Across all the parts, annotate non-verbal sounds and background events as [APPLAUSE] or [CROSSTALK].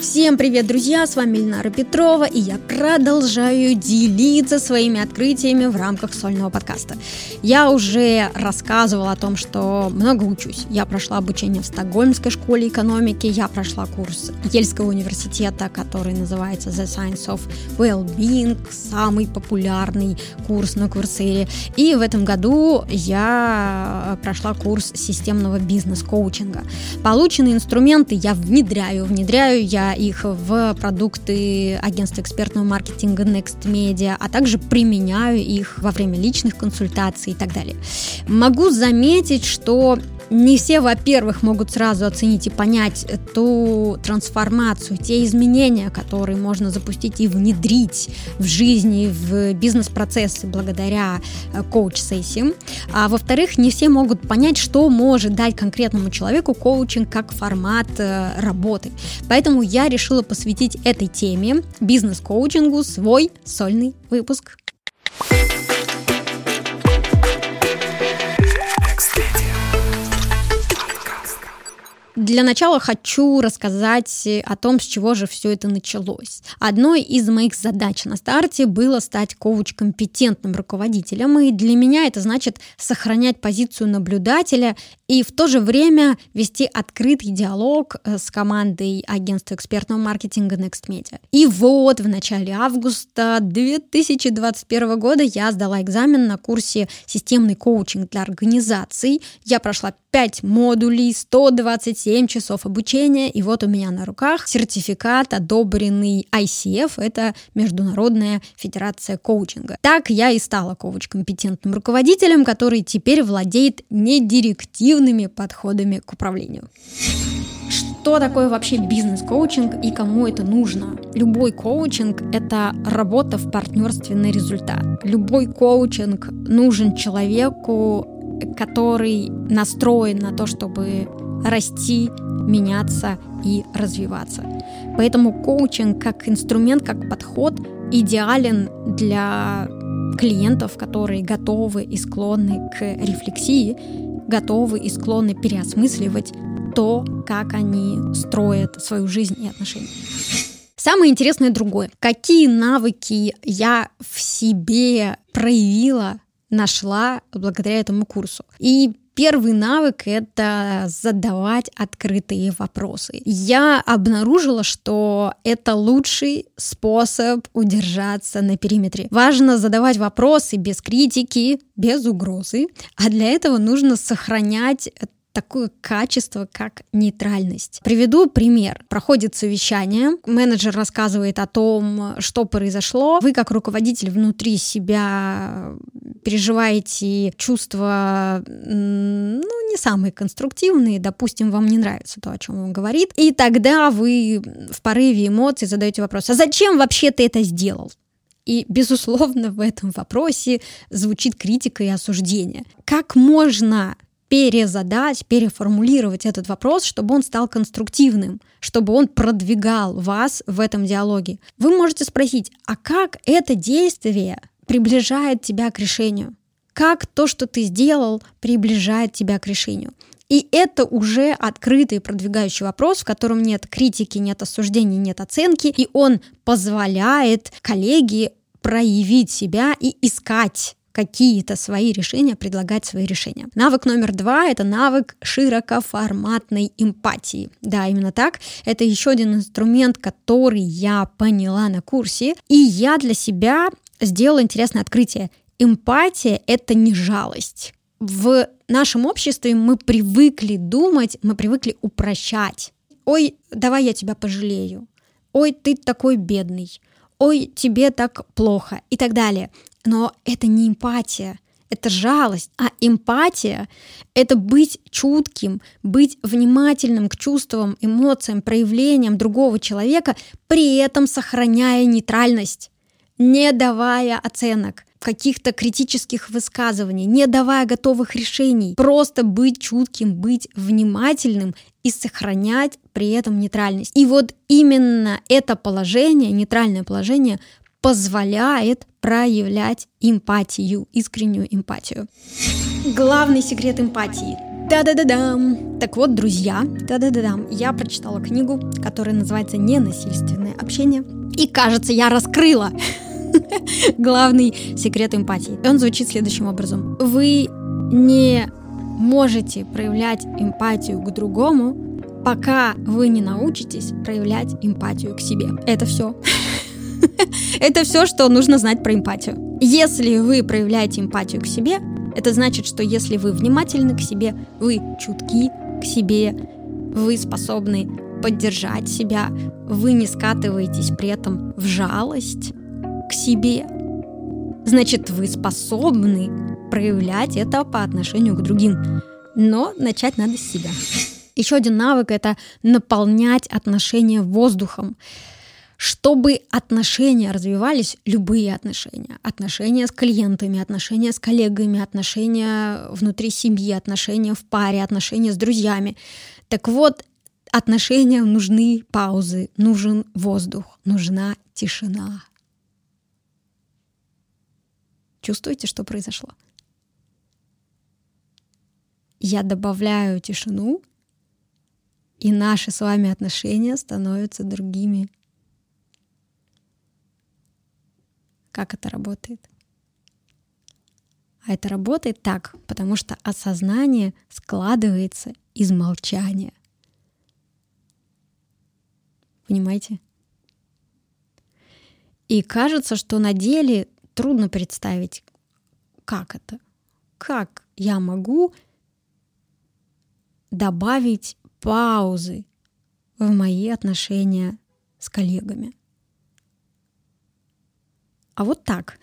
Всем привет, друзья! С вами Ильнара Петрова, и я продолжаю делиться своими открытиями в рамках сольного подкаста. Я уже рассказывала о том, что много учусь. Я прошла обучение в Стокгольмской школе экономики, я прошла курс Ельского университета, который называется The Science of Well-being, самый популярный курс на Курсере. И в этом году я прошла курс системного бизнес-коучинга. Полученные инструменты я внедряю, внедряю я их в продукты агентства экспертного маркетинга Next Media, а также применяю их во время личных консультаций и так далее. Могу заметить, что не все, во-первых, могут сразу оценить и понять ту трансформацию, те изменения, которые можно запустить и внедрить в жизни, в бизнес-процессы благодаря э, коуч-сессиям. А во-вторых, не все могут понять, что может дать конкретному человеку коучинг как формат э, работы. Поэтому я решила посвятить этой теме, бизнес-коучингу, свой сольный выпуск. Для начала хочу рассказать о том, с чего же все это началось. Одной из моих задач на старте было стать коуч-компетентным руководителем, и для меня это значит сохранять позицию наблюдателя и в то же время вести открытый диалог э, с командой агентства экспертного маркетинга Next Media. И вот в начале августа 2021 года я сдала экзамен на курсе «Системный коучинг для организаций». Я прошла 5 модулей, 127 часов обучения, и вот у меня на руках сертификат, одобренный ICF, это Международная Федерация Коучинга. Так я и стала коуч-компетентным руководителем, который теперь владеет недирективными подходами к управлению что такое вообще бизнес-коучинг и кому это нужно. Любой коучинг — это работа в партнерстве на результат. Любой коучинг нужен человеку, который настроен на то, чтобы расти, меняться и развиваться. Поэтому коучинг как инструмент, как подход идеален для клиентов, которые готовы и склонны к рефлексии, готовы и склонны переосмысливать то, как они строят свою жизнь и отношения. Самое интересное другое. Какие навыки я в себе проявила нашла благодаря этому курсу. И Первый навык — это задавать открытые вопросы. Я обнаружила, что это лучший способ удержаться на периметре. Важно задавать вопросы без критики, без угрозы, а для этого нужно сохранять такое качество, как нейтральность. Приведу пример. Проходит совещание, менеджер рассказывает о том, что произошло. Вы, как руководитель, внутри себя переживаете чувства, ну, не самые конструктивные, допустим, вам не нравится то, о чем он говорит, и тогда вы в порыве эмоций задаете вопрос, а зачем вообще ты это сделал? И, безусловно, в этом вопросе звучит критика и осуждение. Как можно перезадать, переформулировать этот вопрос, чтобы он стал конструктивным, чтобы он продвигал вас в этом диалоге. Вы можете спросить, а как это действие приближает тебя к решению? Как то, что ты сделал, приближает тебя к решению? И это уже открытый продвигающий вопрос, в котором нет критики, нет осуждений, нет оценки, и он позволяет коллеге проявить себя и искать какие-то свои решения, предлагать свои решения. Навык номер два — это навык широкоформатной эмпатии. Да, именно так. Это еще один инструмент, который я поняла на курсе, и я для себя сделала интересное открытие. Эмпатия — это не жалость. В нашем обществе мы привыкли думать, мы привыкли упрощать. Ой, давай я тебя пожалею. Ой, ты такой бедный. Ой, тебе так плохо и так далее. Но это не эмпатия, это жалость. А эмпатия — это быть чутким, быть внимательным к чувствам, эмоциям, проявлениям другого человека, при этом сохраняя нейтральность, не давая оценок каких-то критических высказываний, не давая готовых решений, просто быть чутким, быть внимательным и сохранять при этом нейтральность. И вот именно это положение, нейтральное положение, позволяет проявлять эмпатию, искреннюю эмпатию. Главный секрет эмпатии Да-да-да-дам! Так вот, друзья, да-да-да-дам, я прочитала книгу, которая называется «Ненасильственное общение». И, кажется, я раскрыла [LAUGHS] главный секрет эмпатии. Он звучит следующим образом. Вы не можете проявлять эмпатию к другому, пока вы не научитесь проявлять эмпатию к себе. Это все. [LAUGHS] Это все, что нужно знать про эмпатию. Если вы проявляете эмпатию к себе, это значит, что если вы внимательны к себе, вы чутки к себе, вы способны поддержать себя, вы не скатываетесь при этом в жалость к себе, значит, вы способны проявлять это по отношению к другим. Но начать надо с себя. Еще один навык — это наполнять отношения воздухом чтобы отношения развивались, любые отношения, отношения с клиентами, отношения с коллегами, отношения внутри семьи, отношения в паре, отношения с друзьями. Так вот, отношениям нужны паузы, нужен воздух, нужна тишина. Чувствуете, что произошло? Я добавляю тишину, и наши с вами отношения становятся другими. Как это работает? А это работает так, потому что осознание складывается из молчания. Понимаете? И кажется, что на деле трудно представить, как это, как я могу добавить паузы в мои отношения с коллегами. А вот так,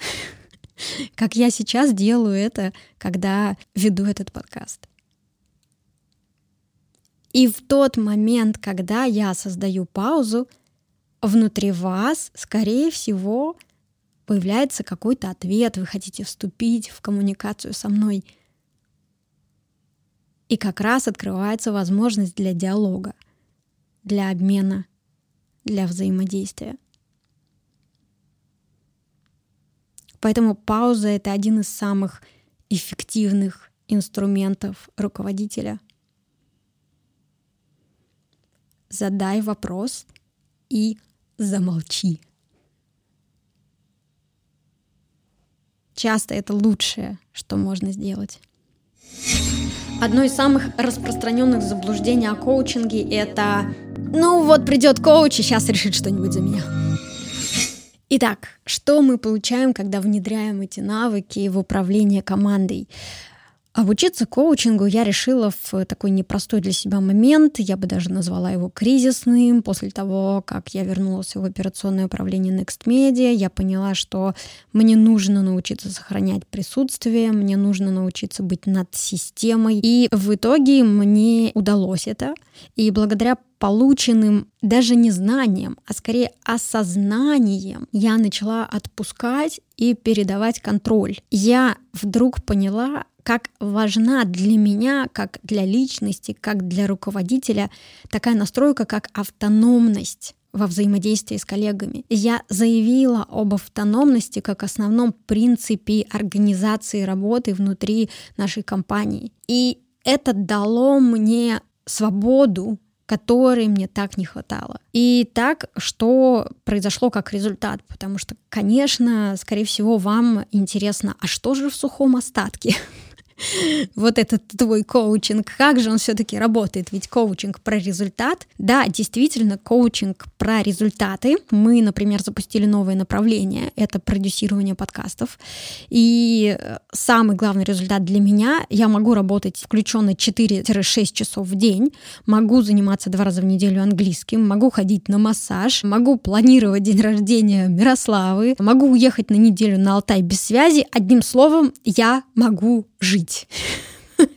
как я сейчас делаю это, когда веду этот подкаст. И в тот момент, когда я создаю паузу, внутри вас, скорее всего, появляется какой-то ответ, вы хотите вступить в коммуникацию со мной. И как раз открывается возможность для диалога, для обмена, для взаимодействия. Поэтому пауза — это один из самых эффективных инструментов руководителя. Задай вопрос и замолчи. Часто это лучшее, что можно сделать. Одно из самых распространенных заблуждений о коучинге — это «ну вот придет коуч и сейчас решит что-нибудь за меня». Итак, что мы получаем, когда внедряем эти навыки в управление командой? Обучиться коучингу я решила в такой непростой для себя момент, я бы даже назвала его кризисным. После того, как я вернулась в операционное управление Next Media, я поняла, что мне нужно научиться сохранять присутствие, мне нужно научиться быть над системой. И в итоге мне удалось это. И благодаря полученным даже не знанием, а скорее осознанием я начала отпускать и передавать контроль. Я вдруг поняла, как важна для меня, как для личности, как для руководителя такая настройка, как автономность во взаимодействии с коллегами. Я заявила об автономности как основном принципе организации работы внутри нашей компании. И это дало мне свободу которой мне так не хватало. И так, что произошло как результат, потому что, конечно, скорее всего, вам интересно, а что же в сухом остатке? [LAUGHS] [LAUGHS] вот этот твой коучинг, как же он все-таки работает? Ведь коучинг про результат. Да, действительно, коучинг про результаты. Мы, например, запустили новое направление, это продюсирование подкастов. И э, самый главный результат для меня, я могу работать включенно 4-6 часов в день, могу заниматься два раза в неделю английским, могу ходить на массаж, могу планировать день рождения Мирославы, могу уехать на неделю на Алтай без связи. Одним словом, я могу жить. [LAUGHS]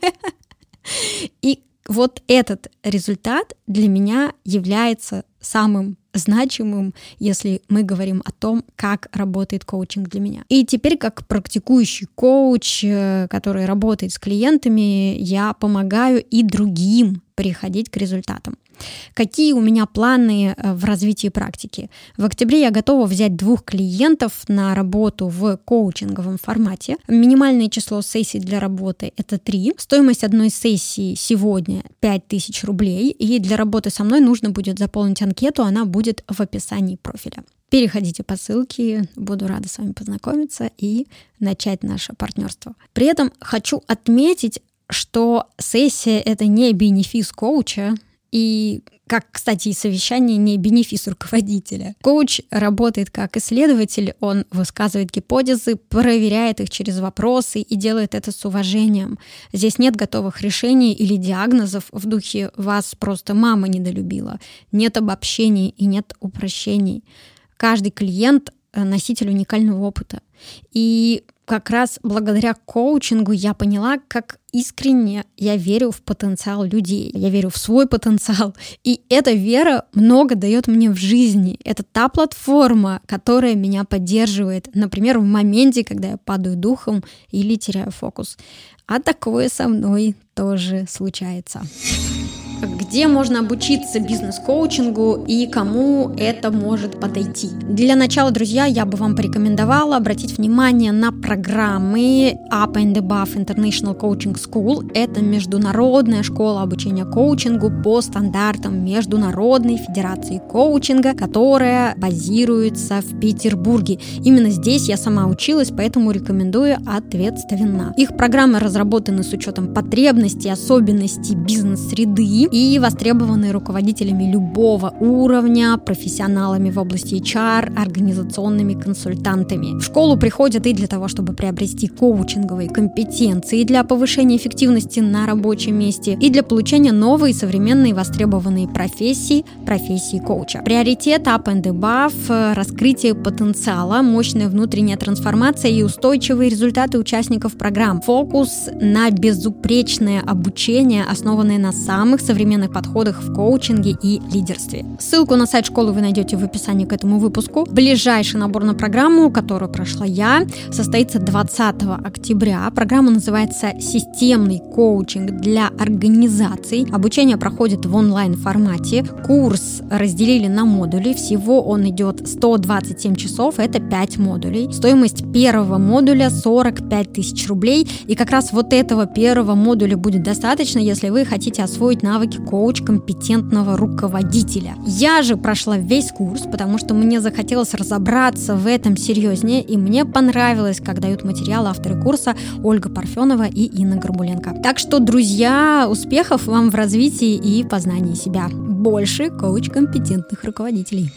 И вот этот результат для меня является самым значимым, если мы говорим о том, как работает коучинг для меня. И теперь, как практикующий коуч, э, который работает с клиентами, я помогаю и другим приходить к результатам. Какие у меня планы э, в развитии практики? В октябре я готова взять двух клиентов на работу в коучинговом формате. Минимальное число сессий для работы — это три. Стоимость одной сессии сегодня 5000 рублей. И для работы со мной нужно будет заполнить анкету, она будет в описании профиля. Переходите по ссылке, буду рада с вами познакомиться и начать наше партнерство. При этом хочу отметить, что сессия — это не бенефис коуча, и как, кстати, и совещание не бенефис руководителя. Коуч работает как исследователь, он высказывает гипотезы, проверяет их через вопросы и делает это с уважением. Здесь нет готовых решений или диагнозов в духе «вас просто мама недолюбила». Нет обобщений и нет упрощений. Каждый клиент носитель уникального опыта. И как раз благодаря коучингу я поняла, как искренне я верю в потенциал людей. Я верю в свой потенциал. И эта вера много дает мне в жизни. Это та платформа, которая меня поддерживает. Например, в моменте, когда я падаю духом или теряю фокус. А такое со мной тоже случается где можно обучиться бизнес-коучингу и кому это может подойти. Для начала, друзья, я бы вам порекомендовала обратить внимание на программы Up and Above International Coaching School. Это международная школа обучения коучингу по стандартам Международной Федерации коучинга, которая базируется в Петербурге. Именно здесь я сама училась, поэтому рекомендую ответственно. Их программы разработаны с учетом потребностей, особенностей бизнес-среды и востребованы руководителями любого уровня, профессионалами в области HR, организационными консультантами. В школу приходят и для того, чтобы приобрести коучинговые компетенции для повышения эффективности на рабочем месте, и для получения новой современной востребованной профессии, профессии коуча. Приоритет Up and Above – раскрытие потенциала, мощная внутренняя трансформация и устойчивые результаты участников программ. Фокус на безупречное обучение, основанное на самых современных подходах в коучинге и лидерстве. Ссылку на сайт школы вы найдете в описании к этому выпуску. Ближайший набор на программу, которую прошла я, состоится 20 октября. Программа называется «Системный коучинг для организаций». Обучение проходит в онлайн-формате. Курс разделили на модули. Всего он идет 127 часов, это 5 модулей. Стоимость первого модуля 45 тысяч рублей. И как раз вот этого первого модуля будет достаточно, если вы хотите освоить навыки коуч компетентного руководителя. Я же прошла весь курс, потому что мне захотелось разобраться в этом серьезнее, и мне понравилось, как дают материал авторы курса Ольга Парфенова и Инна Горбуленко. Так что, друзья, успехов вам в развитии и познании себя. Больше коуч компетентных руководителей.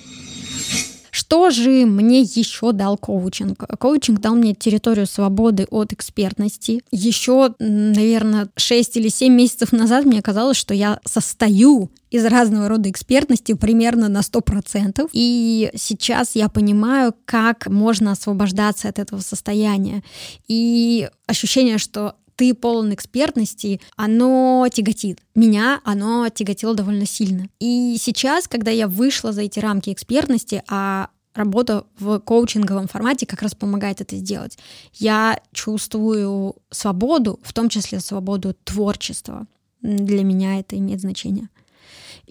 Что же мне еще дал коучинг? Коучинг дал мне территорию свободы от экспертности. Еще, наверное, 6 или 7 месяцев назад мне казалось, что я состою из разного рода экспертности примерно на 100%. И сейчас я понимаю, как можно освобождаться от этого состояния. И ощущение, что ты полон экспертности, оно тяготит. Меня оно тяготило довольно сильно. И сейчас, когда я вышла за эти рамки экспертности, а работа в коучинговом формате как раз помогает это сделать. Я чувствую свободу, в том числе свободу творчества. Для меня это имеет значение.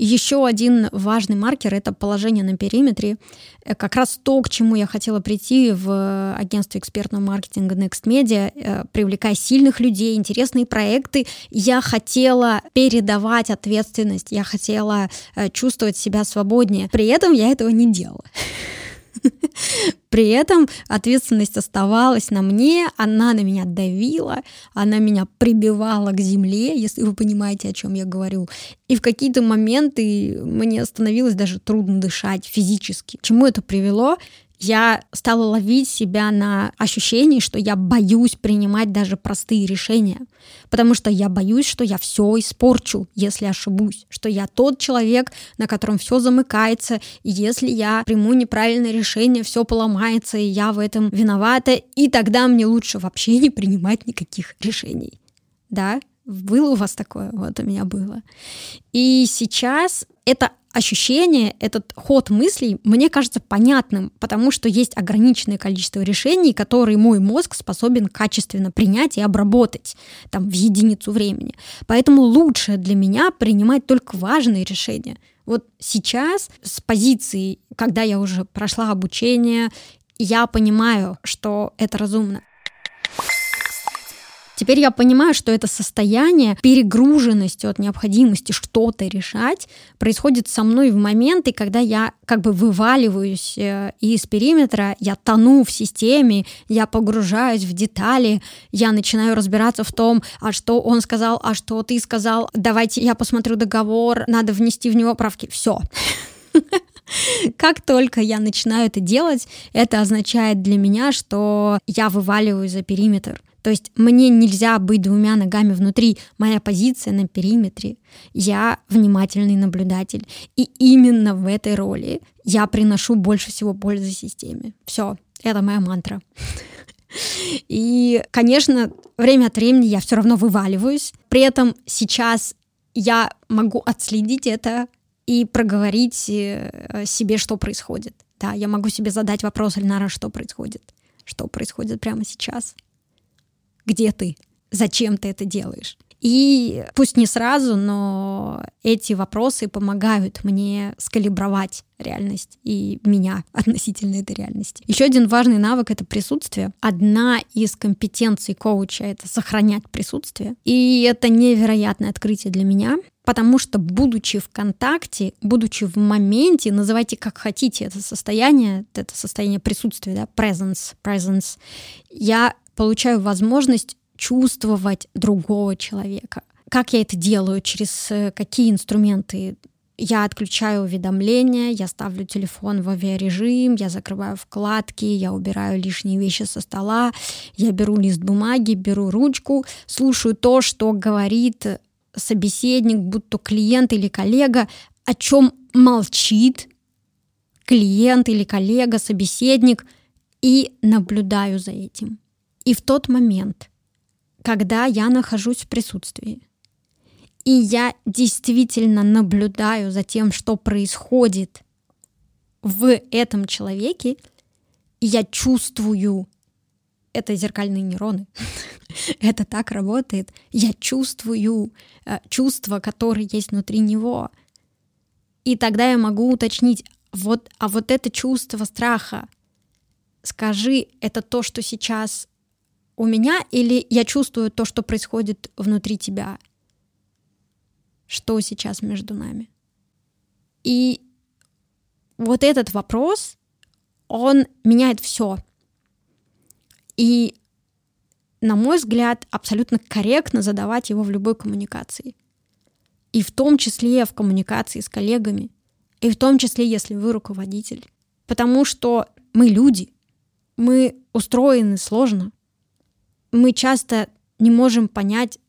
Еще один важный маркер — это положение на периметре. Э, как раз то, к чему я хотела прийти в агентство экспертного маркетинга Next Media, э, привлекая сильных людей, интересные проекты. Я хотела передавать ответственность, я хотела э, чувствовать себя свободнее. При этом я этого не делала. [LAUGHS] При этом ответственность оставалась на мне, она на меня давила, она меня прибивала к земле, если вы понимаете, о чем я говорю. И в какие-то моменты мне становилось даже трудно дышать физически. К чему это привело? Я стала ловить себя на ощущении, что я боюсь принимать даже простые решения, потому что я боюсь, что я все испорчу, если ошибусь, что я тот человек, на котором все замыкается, и если я приму неправильное решение, все поломается, и я в этом виновата, и тогда мне лучше вообще не принимать никаких решений. Да, было у вас такое? Вот у меня было. И сейчас это ощущение, этот ход мыслей мне кажется понятным, потому что есть ограниченное количество решений, которые мой мозг способен качественно принять и обработать там, в единицу времени. Поэтому лучше для меня принимать только важные решения. Вот сейчас с позиции, когда я уже прошла обучение, я понимаю, что это разумно. Теперь я понимаю, что это состояние перегруженности от необходимости что-то решать происходит со мной в моменты, когда я как бы вываливаюсь э, из периметра, я тону в системе, я погружаюсь в детали, я начинаю разбираться в том, а что он сказал, а что ты сказал, давайте я посмотрю договор, надо внести в него правки. Все. [LAUGHS] Как только я начинаю это делать, это означает для меня, что я вываливаюсь за периметр. То есть мне нельзя быть двумя ногами внутри. Моя позиция на периметре. Я внимательный наблюдатель. И именно в этой роли я приношу больше всего пользы системе. Все, это моя мантра. [LAUGHS] И, конечно, время от времени я все равно вываливаюсь. При этом сейчас я могу отследить это и проговорить э, себе, что происходит. Да, я могу себе задать вопрос, Альнара, что происходит? Что происходит прямо сейчас? Где ты, зачем ты это делаешь. И пусть не сразу, но эти вопросы помогают мне скалибровать реальность и меня [LAUGHS] относительно этой реальности. Еще один важный навык — это присутствие. Одна из компетенций коуча — это сохранять присутствие. И это невероятное открытие для меня, потому что, будучи в контакте, будучи в моменте, называйте как хотите это состояние, это состояние присутствия, да, presence, presence, я получаю возможность чувствовать другого человека. Как я это делаю? Через э, какие инструменты? Я отключаю уведомления, я ставлю телефон в авиарежим, я закрываю вкладки, я убираю лишние вещи со стола, я беру лист бумаги, беру ручку, слушаю то, что говорит собеседник, будь то клиент или коллега, о чем молчит клиент или коллега, собеседник, и наблюдаю за этим. И в тот момент, когда я нахожусь в присутствии, и я действительно наблюдаю за тем, что происходит в этом человеке, я чувствую, это зеркальные нейроны, [LAUGHS] это так работает, я чувствую э, чувства, которые есть внутри него. И тогда я могу уточнить, вот, а вот это чувство страха, скажи, это то, что сейчас у меня, или я чувствую то, что происходит внутри тебя? Что сейчас между нами? И вот этот вопрос, он меняет все. И, на мой взгляд, абсолютно корректно задавать его в любой коммуникации. И в том числе в коммуникации с коллегами, и в том числе, если вы руководитель. Потому что мы люди, мы устроены сложно, мы часто не можем понять,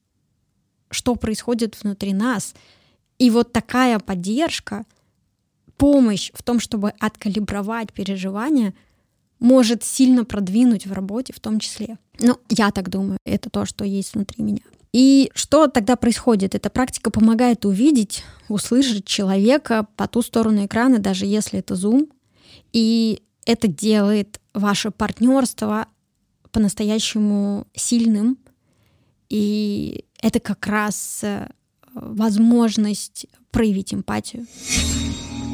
что происходит внутри нас. И вот такая поддержка, помощь в том, чтобы откалибровать переживания, может сильно продвинуть в работе в том числе. Ну, я так думаю, это то, что есть внутри меня. И что тогда происходит? Эта практика помогает увидеть, услышать человека по ту сторону экрана, даже если это Zoom. И это делает ваше партнерство по-настоящему сильным. И это как раз э, возможность проявить эмпатию.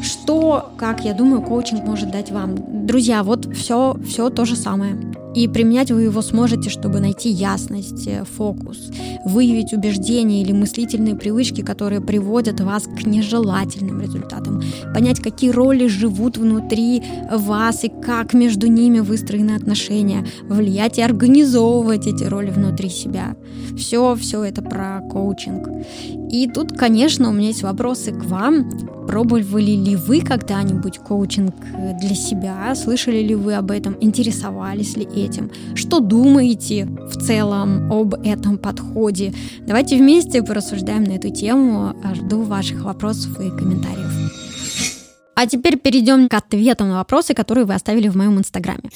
Что, как я думаю, коучинг может дать вам? Друзья, вот все, все то же самое. И применять вы его сможете, чтобы найти ясность, э, фокус, выявить убеждения или мыслительные привычки, которые приводят вас к нежелательным результатам, понять, какие роли живут внутри вас и как между ними выстроены отношения, влиять и организовывать эти роли внутри себя. Все, все это про коучинг. И тут, конечно, у меня есть вопросы к вам. Пробовали ли вы когда-нибудь коучинг для себя? Слышали ли вы об этом? Интересовались ли этим? Что думаете в целом об этом подходе? Давайте вместе порассуждаем на эту тему. Жду ваших вопросов и комментариев. А теперь перейдем к ответам на вопросы, которые вы оставили в моем инстаграме.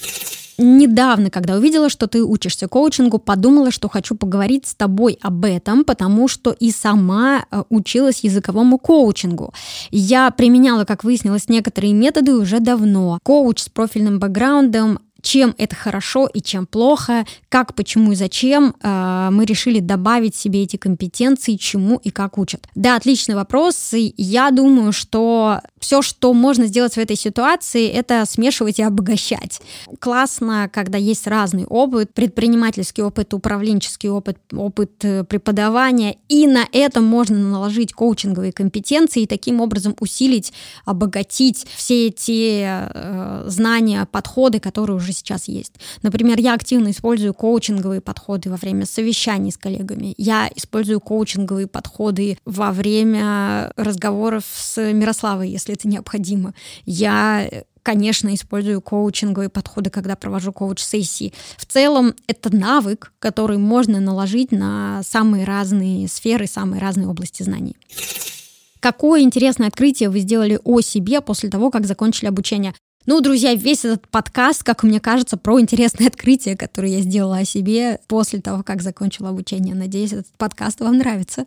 недавно, когда увидела, что ты учишься коучингу, подумала, что хочу поговорить с тобой об этом, потому что и сама э, училась языковому коучингу. Я применяла, как выяснилось, некоторые методы уже давно. Коуч с профильным бэкграундом чем это хорошо и чем плохо, как, почему и зачем э, мы решили добавить себе эти компетенции, чему и как учат. Да, отличный вопрос. И я думаю, что все, что можно сделать в этой ситуации, это смешивать и обогащать. Классно, когда есть разный опыт, предпринимательский опыт, управленческий опыт, опыт э, преподавания, и на этом можно наложить коучинговые компетенции и таким образом усилить, обогатить все эти э, знания, подходы, которые уже сейчас есть. Например, я активно использую коучинговые подходы во время совещаний с коллегами. Я использую коучинговые подходы во время разговоров с Мирославой, если это необходимо. Я конечно, использую коучинговые подходы, когда провожу коуч-сессии. В целом, это навык, который можно наложить на самые разные сферы, самые разные области знаний. Какое интересное открытие вы сделали о себе после того, как закончили обучение? Ну, друзья, весь этот подкаст, как мне кажется, про интересные открытия, которые я сделала о себе после того, как закончила обучение. Надеюсь, этот подкаст вам нравится.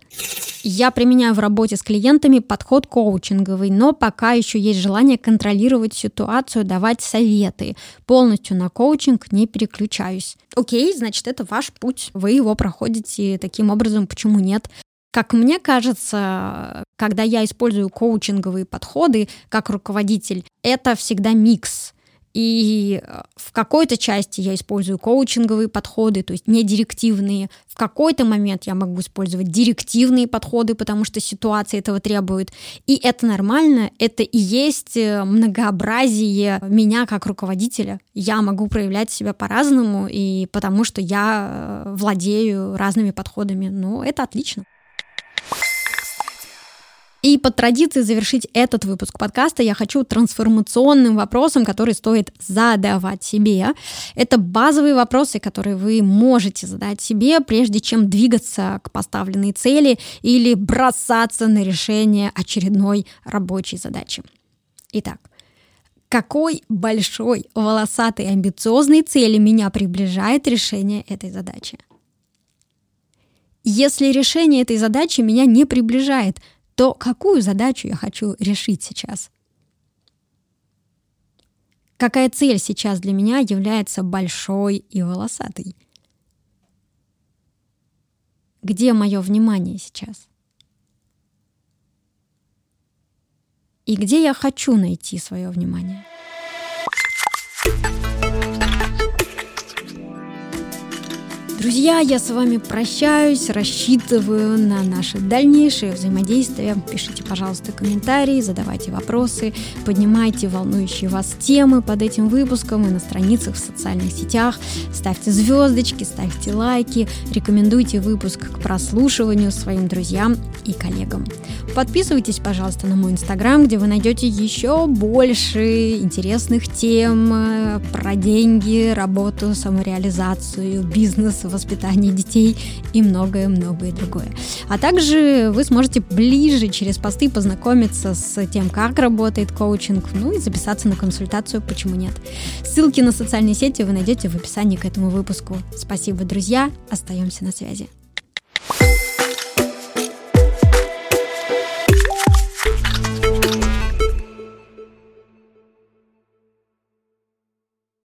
Я применяю в работе с клиентами подход коучинговый, но пока еще есть желание контролировать ситуацию, давать советы. Полностью на коучинг не переключаюсь. Окей, значит, это ваш путь. Вы его проходите таким образом, почему нет? Как мне кажется, когда я использую коучинговые подходы как руководитель, это всегда микс. И э, в какой-то части я использую коучинговые подходы, то есть не директивные. В какой-то момент я могу использовать директивные подходы, потому что ситуация этого требует. И это нормально, это и есть э, многообразие меня как руководителя. Я могу проявлять себя по-разному, и потому что я э, владею разными подходами. Ну, это отлично. И по традиции завершить этот выпуск подкаста я хочу трансформационным вопросом, который стоит задавать себе. Это базовые вопросы, которые вы можете задать себе, прежде чем двигаться к поставленной цели или бросаться на решение очередной рабочей задачи. Итак, какой большой, волосатой, амбициозной цели меня приближает решение этой задачи? Если решение этой задачи меня не приближает – то какую задачу я хочу решить сейчас? Какая цель сейчас для меня является большой и волосатой? Где мое внимание сейчас? И где я хочу найти свое внимание? Друзья, я с вами прощаюсь, рассчитываю на наше дальнейшее взаимодействие. Пишите, пожалуйста, комментарии, задавайте вопросы, поднимайте волнующие вас темы под этим выпуском и на страницах в социальных сетях. Ставьте звездочки, ставьте лайки, рекомендуйте выпуск к прослушиванию своим друзьям и коллегам. Подписывайтесь, пожалуйста, на мой инстаграм, где вы найдете еще больше интересных тем э, про деньги, работу, самореализацию, бизнес, воспитание детей и многое-многое другое. А также вы сможете ближе через посты познакомиться с тем, как работает коучинг, ну и записаться на консультацию, почему нет. Ссылки на социальные сети вы найдете в описании к этому выпуску. Спасибо, друзья, остаемся на связи.